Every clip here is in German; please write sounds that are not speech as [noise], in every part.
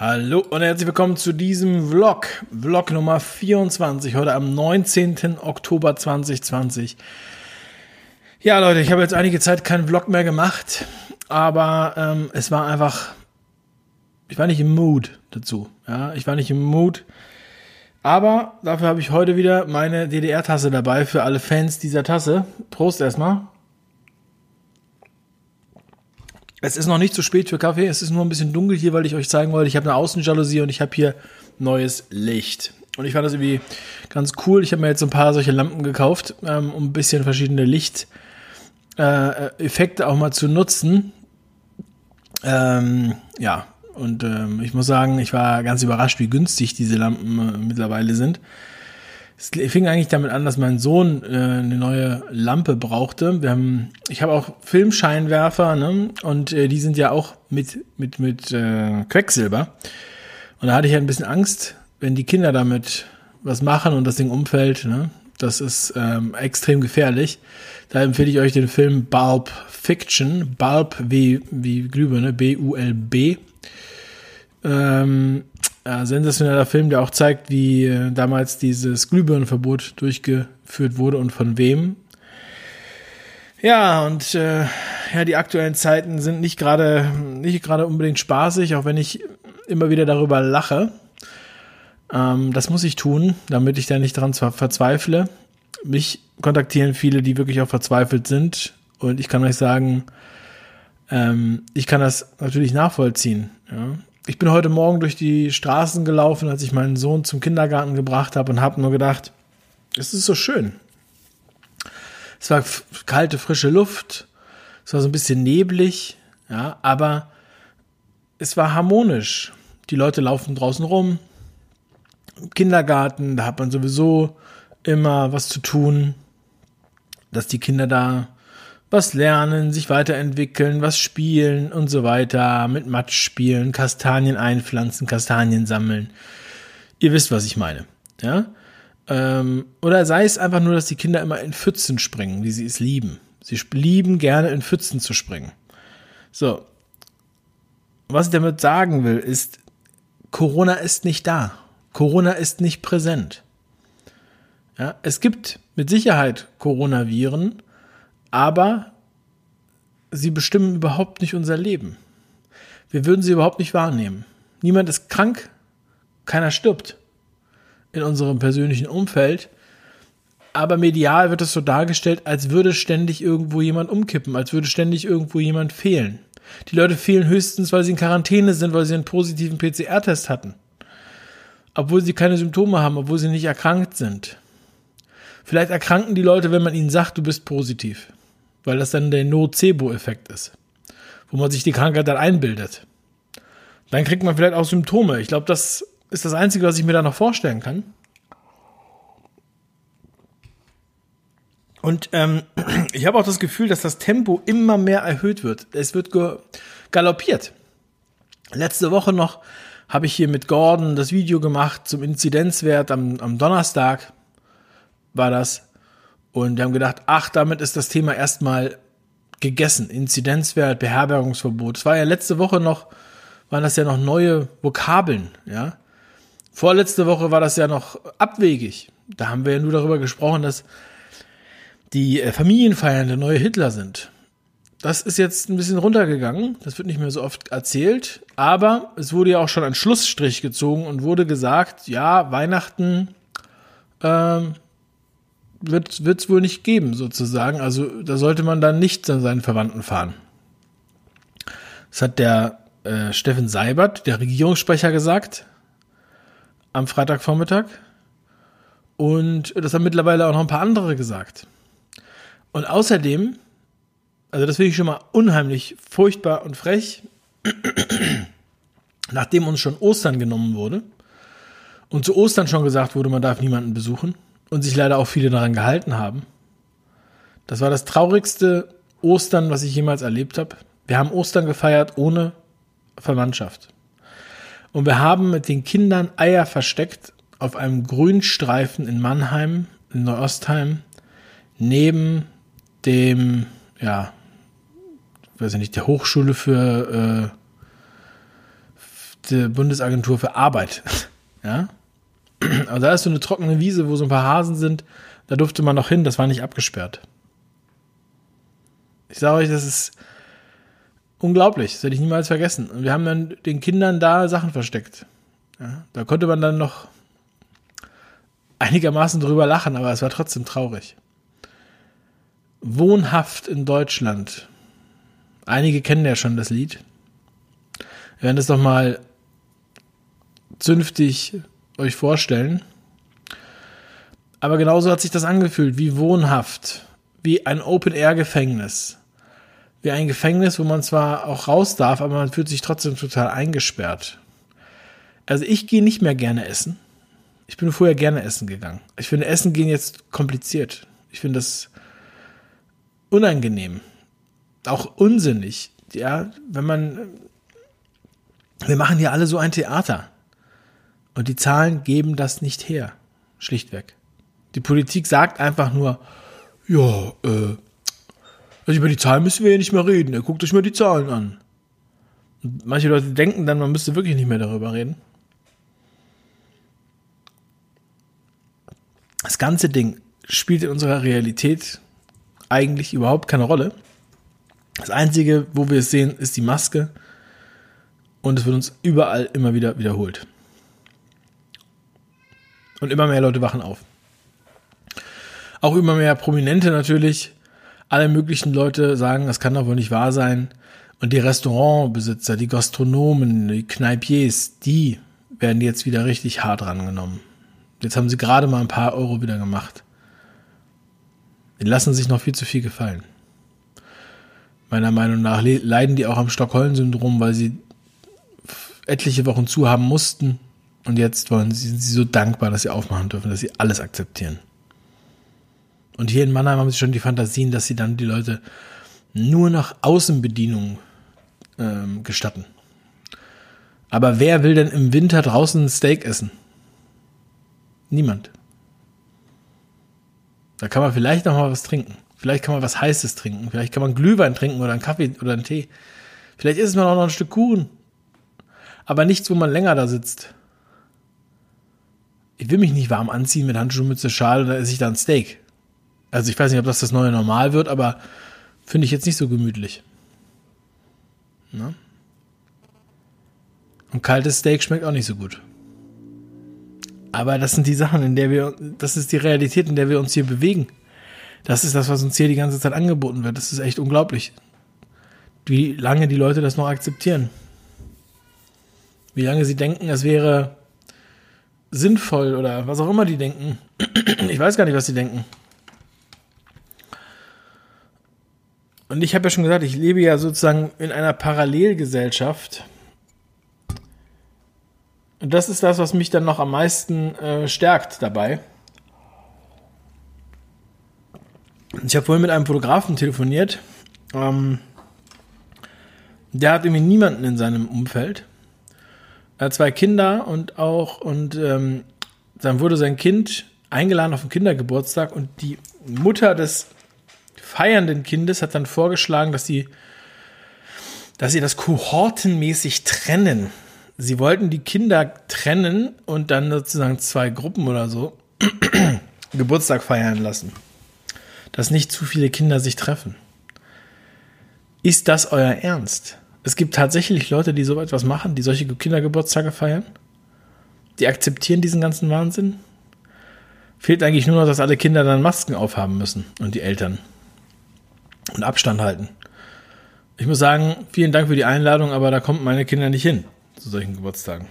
Hallo und herzlich willkommen zu diesem Vlog. Vlog Nummer 24, heute am 19. Oktober 2020. Ja, Leute, ich habe jetzt einige Zeit keinen Vlog mehr gemacht, aber ähm, es war einfach, ich war nicht im Mood dazu. Ja, ich war nicht im Mood. Aber dafür habe ich heute wieder meine DDR-Tasse dabei für alle Fans dieser Tasse. Prost erstmal. Es ist noch nicht zu spät für Kaffee, es ist nur ein bisschen dunkel hier, weil ich euch zeigen wollte, ich habe eine Außenjalousie und ich habe hier neues Licht. Und ich fand das irgendwie ganz cool. Ich habe mir jetzt ein paar solche Lampen gekauft, ähm, um ein bisschen verschiedene Lichteffekte äh, auch mal zu nutzen. Ähm, ja, und ähm, ich muss sagen, ich war ganz überrascht, wie günstig diese Lampen äh, mittlerweile sind. Es fing eigentlich damit an, dass mein Sohn äh, eine neue Lampe brauchte. Wir haben, ich habe auch Filmscheinwerfer, ne? Und äh, die sind ja auch mit mit mit äh, Quecksilber. Und da hatte ich ja ein bisschen Angst, wenn die Kinder damit was machen und das Ding umfällt. Ne? Das ist ähm, extrem gefährlich. Da empfehle ich euch den Film Bulb Fiction. Bulb wie wie Glühbirne, B-U-L-B. Ähm, äh, sensationeller Film, der auch zeigt, wie äh, damals dieses Glühbirnenverbot durchgeführt wurde und von wem. Ja, und äh, ja, die aktuellen Zeiten sind nicht gerade nicht gerade unbedingt spaßig, auch wenn ich immer wieder darüber lache. Ähm, das muss ich tun, damit ich da nicht dran verzweifle. Mich kontaktieren viele, die wirklich auch verzweifelt sind. Und ich kann euch sagen, ähm, ich kann das natürlich nachvollziehen. Ja ich bin heute Morgen durch die Straßen gelaufen, als ich meinen Sohn zum Kindergarten gebracht habe und habe nur gedacht, es ist so schön. Es war kalte, frische Luft, es war so ein bisschen neblig, ja, aber es war harmonisch. Die Leute laufen draußen rum. Im Kindergarten, da hat man sowieso immer was zu tun, dass die Kinder da was lernen, sich weiterentwickeln, was spielen und so weiter, mit Matsch spielen, Kastanien einpflanzen, Kastanien sammeln. Ihr wisst, was ich meine. Ja? Ähm, oder sei es einfach nur, dass die Kinder immer in Pfützen springen, wie sie es lieben. Sie lieben gerne in Pfützen zu springen. So. Was ich damit sagen will, ist, Corona ist nicht da. Corona ist nicht präsent. Ja, es gibt mit Sicherheit Coronaviren, aber sie bestimmen überhaupt nicht unser Leben. Wir würden sie überhaupt nicht wahrnehmen. Niemand ist krank, keiner stirbt in unserem persönlichen Umfeld, aber medial wird es so dargestellt, als würde ständig irgendwo jemand umkippen, als würde ständig irgendwo jemand fehlen. Die Leute fehlen höchstens, weil sie in Quarantäne sind, weil sie einen positiven PCR-Test hatten. Obwohl sie keine Symptome haben, obwohl sie nicht erkrankt sind. Vielleicht erkranken die Leute, wenn man ihnen sagt, du bist positiv weil das dann der Nocebo-Effekt ist, wo man sich die Krankheit dann einbildet. Dann kriegt man vielleicht auch Symptome. Ich glaube, das ist das Einzige, was ich mir da noch vorstellen kann. Und ähm, [clears throat] ich habe auch das Gefühl, dass das Tempo immer mehr erhöht wird. Es wird galoppiert. Letzte Woche noch habe ich hier mit Gordon das Video gemacht zum Inzidenzwert am, am Donnerstag. War das. Und wir haben gedacht, ach, damit ist das Thema erstmal gegessen. Inzidenzwert, Beherbergungsverbot. Es war ja letzte Woche noch, waren das ja noch neue Vokabeln, ja. Vorletzte Woche war das ja noch abwegig. Da haben wir ja nur darüber gesprochen, dass die äh, Familienfeiern der neue Hitler sind. Das ist jetzt ein bisschen runtergegangen. Das wird nicht mehr so oft erzählt. Aber es wurde ja auch schon ein Schlussstrich gezogen und wurde gesagt, ja, Weihnachten ähm, wird es wohl nicht geben, sozusagen. Also da sollte man dann nicht zu seinen Verwandten fahren. Das hat der äh, Steffen Seibert, der Regierungssprecher, gesagt am Freitagvormittag. Und das haben mittlerweile auch noch ein paar andere gesagt. Und außerdem, also das finde ich schon mal unheimlich furchtbar und frech, [clears throat] nachdem uns schon Ostern genommen wurde und zu Ostern schon gesagt wurde, man darf niemanden besuchen, und sich leider auch viele daran gehalten haben. Das war das traurigste Ostern, was ich jemals erlebt habe. Wir haben Ostern gefeiert ohne Verwandtschaft. Und wir haben mit den Kindern Eier versteckt auf einem Grünstreifen in Mannheim, in Neuostheim, neben dem, ja, weiß ich nicht, der Hochschule für, äh, beste Bundesagentur für Arbeit. [laughs] Ja. Also da ist so eine trockene Wiese, wo so ein paar Hasen sind. Da durfte man noch hin, das war nicht abgesperrt. Ich sage euch, das ist unglaublich. Das werde ich niemals vergessen. Und wir haben dann den Kindern da Sachen versteckt. Ja, da konnte man dann noch einigermaßen drüber lachen, aber es war trotzdem traurig. Wohnhaft in Deutschland. Einige kennen ja schon das Lied. Wir werden es doch mal zünftig euch vorstellen. Aber genauso hat sich das angefühlt, wie wohnhaft, wie ein Open-Air-Gefängnis. Wie ein Gefängnis, wo man zwar auch raus darf, aber man fühlt sich trotzdem total eingesperrt. Also ich gehe nicht mehr gerne essen. Ich bin vorher gerne essen gegangen. Ich finde Essen gehen jetzt kompliziert. Ich finde das unangenehm. Auch unsinnig. Ja, wenn man, wir machen hier alle so ein Theater. Und die Zahlen geben das nicht her. Schlichtweg. Die Politik sagt einfach nur, ja, äh, also über die Zahlen müssen wir ja nicht mehr reden. Er guckt euch mal die Zahlen an. Und manche Leute denken dann, man müsste wirklich nicht mehr darüber reden. Das ganze Ding spielt in unserer Realität eigentlich überhaupt keine Rolle. Das Einzige, wo wir es sehen, ist die Maske. Und es wird uns überall immer wieder wiederholt. Und immer mehr Leute wachen auf. Auch immer mehr Prominente natürlich. Alle möglichen Leute sagen, das kann doch wohl nicht wahr sein. Und die Restaurantbesitzer, die Gastronomen, die Kneipiers, die werden jetzt wieder richtig hart rangenommen. Jetzt haben sie gerade mal ein paar Euro wieder gemacht. Die lassen sich noch viel zu viel gefallen. Meiner Meinung nach leiden die auch am Stockholm-Syndrom, weil sie etliche Wochen zu haben mussten und jetzt wollen sie, sind sie so dankbar, dass sie aufmachen dürfen, dass sie alles akzeptieren. Und hier in Mannheim haben sie schon die Fantasien, dass sie dann die Leute nur nach Außenbedienung ähm, gestatten. Aber wer will denn im Winter draußen ein Steak essen? Niemand. Da kann man vielleicht noch mal was trinken. Vielleicht kann man was Heißes trinken. Vielleicht kann man Glühwein trinken oder einen Kaffee oder einen Tee. Vielleicht isst man auch noch ein Stück Kuchen. Aber nichts, wo man länger da sitzt. Ich will mich nicht warm anziehen mit Handschuhen, Mütze, Schal dann esse ich da ein Steak. Also ich weiß nicht, ob das das neue Normal wird, aber finde ich jetzt nicht so gemütlich. Ne? Und kaltes Steak schmeckt auch nicht so gut. Aber das sind die Sachen, in der wir, das ist die Realität, in der wir uns hier bewegen. Das ist das, was uns hier die ganze Zeit angeboten wird. Das ist echt unglaublich. Wie lange die Leute das noch akzeptieren. Wie lange sie denken, es wäre sinnvoll oder was auch immer die denken. Ich weiß gar nicht, was sie denken. Und ich habe ja schon gesagt, ich lebe ja sozusagen in einer Parallelgesellschaft. Und das ist das, was mich dann noch am meisten äh, stärkt dabei. Ich habe vorhin mit einem Fotografen telefoniert. Ähm, der hat irgendwie niemanden in seinem Umfeld. Er hat zwei Kinder und auch, und ähm, dann wurde sein Kind eingeladen auf den Kindergeburtstag und die Mutter des feiernden Kindes hat dann vorgeschlagen, dass sie, dass sie das kohortenmäßig trennen. Sie wollten die Kinder trennen und dann sozusagen zwei Gruppen oder so [clears throat] Geburtstag feiern lassen. Dass nicht zu viele Kinder sich treffen. Ist das euer Ernst? Es gibt tatsächlich Leute, die so etwas machen, die solche Kindergeburtstage feiern. Die akzeptieren diesen ganzen Wahnsinn. Fehlt eigentlich nur noch, dass alle Kinder dann Masken aufhaben müssen und die Eltern und Abstand halten. Ich muss sagen, vielen Dank für die Einladung, aber da kommen meine Kinder nicht hin zu solchen Geburtstagen.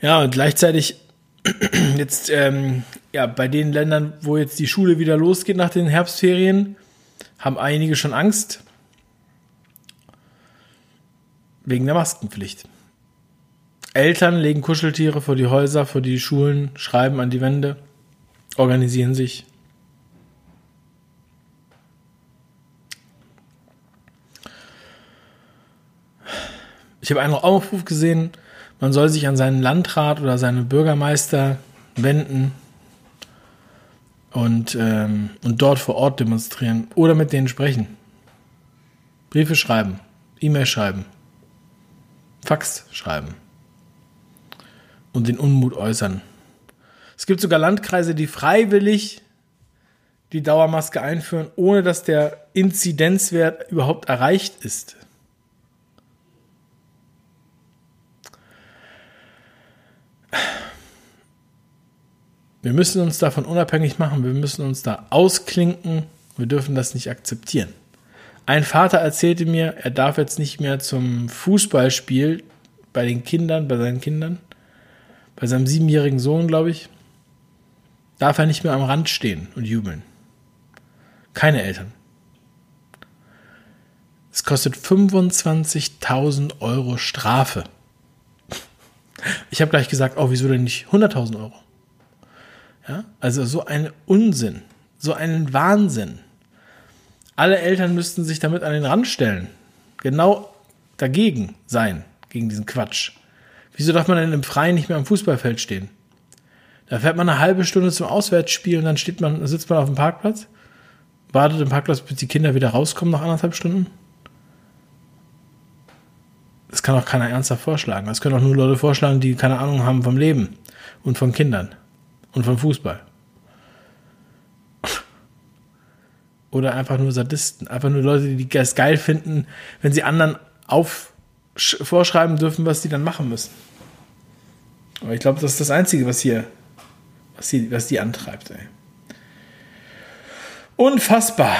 Ja, und gleichzeitig [clears throat] jetzt ähm, ja bei den Ländern, wo jetzt die Schule wieder losgeht nach den Herbstferien, haben einige schon Angst wegen der Maskenpflicht. Eltern legen Kuscheltiere vor die Häuser, vor die Schulen, schreiben an die Wände, organisieren sich. Ich habe einen Aufruf gesehen, man soll sich an seinen Landrat oder seinen Bürgermeister wenden und, ähm, und dort vor Ort demonstrieren oder mit denen sprechen. Briefe schreiben, E-Mail schreiben. Fax schreiben und den Unmut äußern. Es gibt sogar Landkreise, die freiwillig die Dauermaske einführen, ohne dass der Inzidenzwert überhaupt erreicht ist. Wir müssen uns davon unabhängig machen, wir müssen uns da ausklinken, wir dürfen das nicht akzeptieren. Ein Vater erzählte mir, er darf jetzt nicht mehr zum Fußballspiel bei den Kindern, bei seinen Kindern, bei seinem siebenjährigen Sohn, glaube ich, darf er nicht mehr am Rand stehen und jubeln. Keine Eltern. Es kostet 25.000 Euro Strafe. Ich habe gleich gesagt, oh, wieso denn nicht 100.000 Euro? Ja, also so ein Unsinn, so einen Wahnsinn. Alle Eltern müssten sich damit an den Rand stellen. Genau dagegen sein, gegen diesen Quatsch. Wieso darf man denn im Freien nicht mehr am Fußballfeld stehen? Da fährt man eine halbe Stunde zum Auswärtsspiel und dann steht man, sitzt man auf dem Parkplatz, wartet im Parkplatz, bis die Kinder wieder rauskommen nach anderthalb Stunden. Das kann auch keiner ernsthaft vorschlagen. Das können auch nur Leute vorschlagen, die keine Ahnung haben vom Leben und von Kindern und vom Fußball. Oder einfach nur Sadisten. Einfach nur Leute, die es geil finden, wenn sie anderen auf, vorschreiben dürfen, was sie dann machen müssen. Aber ich glaube, das ist das Einzige, was hier, was die, was die antreibt. Ey. Unfassbar.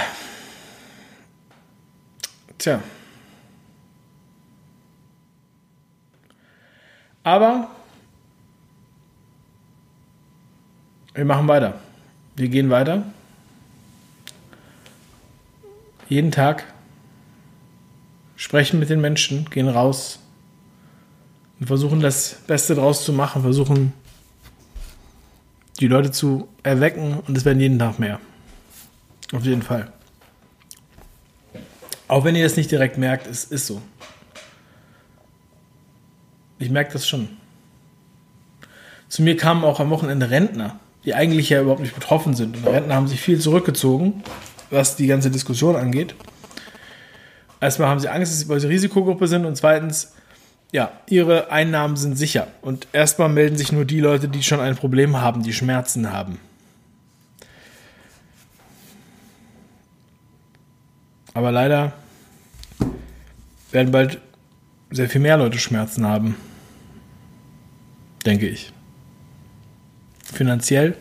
Tja. Aber wir machen weiter. Wir gehen weiter. Jeden Tag sprechen mit den Menschen, gehen raus und versuchen das Beste draus zu machen, versuchen die Leute zu erwecken und es werden jeden Tag mehr. Auf jeden Fall. Auch wenn ihr das nicht direkt merkt, es ist so. Ich merke das schon. Zu mir kamen auch am Wochenende Rentner, die eigentlich ja überhaupt nicht betroffen sind. Und Rentner haben sich viel zurückgezogen, was die ganze Diskussion angeht. Erstmal haben sie Angst, weil sie Risikogruppe sind und zweitens, ja, ihre Einnahmen sind sicher. Und erstmal melden sich nur die Leute, die schon ein Problem haben, die Schmerzen haben. Aber leider werden bald sehr viel mehr Leute Schmerzen haben denke ich. Finanziell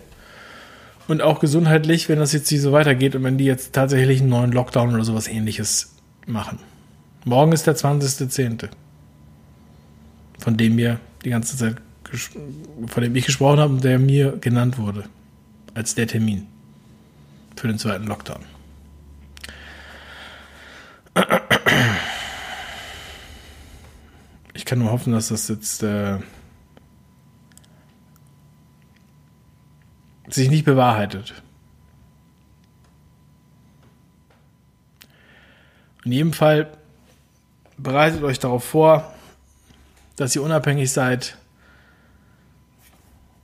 und auch gesundheitlich, wenn das jetzt hier so weitergeht und wenn die jetzt tatsächlich einen neuen Lockdown oder sowas ähnliches machen. Morgen ist der 20.10., von dem wir die ganze Zeit, von dem ich gesprochen habe und der mir genannt wurde als der Termin für den zweiten Lockdown. Ich kann nur hoffen, dass das jetzt äh, sich nicht bewahrheitet. In jedem Fall bereitet euch darauf vor, dass ihr unabhängig seid.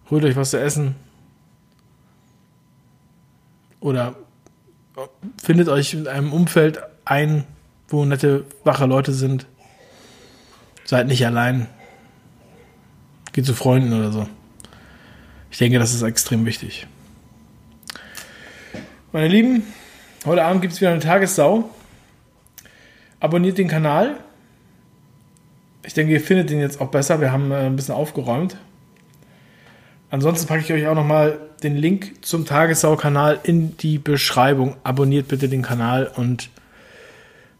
Holt euch was zu essen. Oder findet euch in einem Umfeld ein, wo nette, wache Leute sind. Seid nicht allein. Geht zu Freunden oder so. Ich denke, das ist extrem wichtig. Meine Lieben, heute Abend gibt es wieder eine Tagessau. Abonniert den Kanal. Ich denke, ihr findet den jetzt auch besser. Wir haben äh, ein bisschen aufgeräumt. Ansonsten packe ich euch auch nochmal den Link zum Tagessau-Kanal in die Beschreibung. Abonniert bitte den Kanal und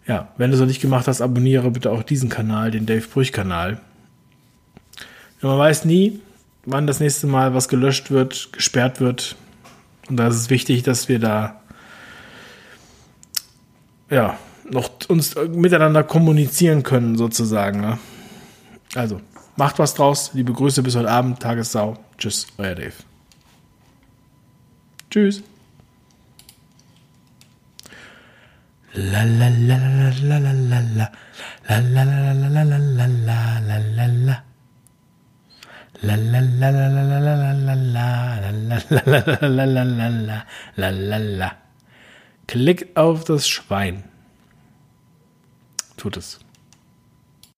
ja, wenn du es noch nicht gemacht hast, abonniere bitte auch diesen Kanal, den Dave Brüch-Kanal. Man weiß nie, wann das nächste Mal was gelöscht wird, gesperrt wird. Und da ist es wichtig, dass wir da ja noch uns miteinander kommunizieren können, sozusagen. Ne? Also, macht was draus. Liebe Grüße bis heute Abend. Tagessau. Tschüss, euer Dave. Tschüss. La la la la la la la la la la la la la la la la Klick auf das Schwein. Tut es.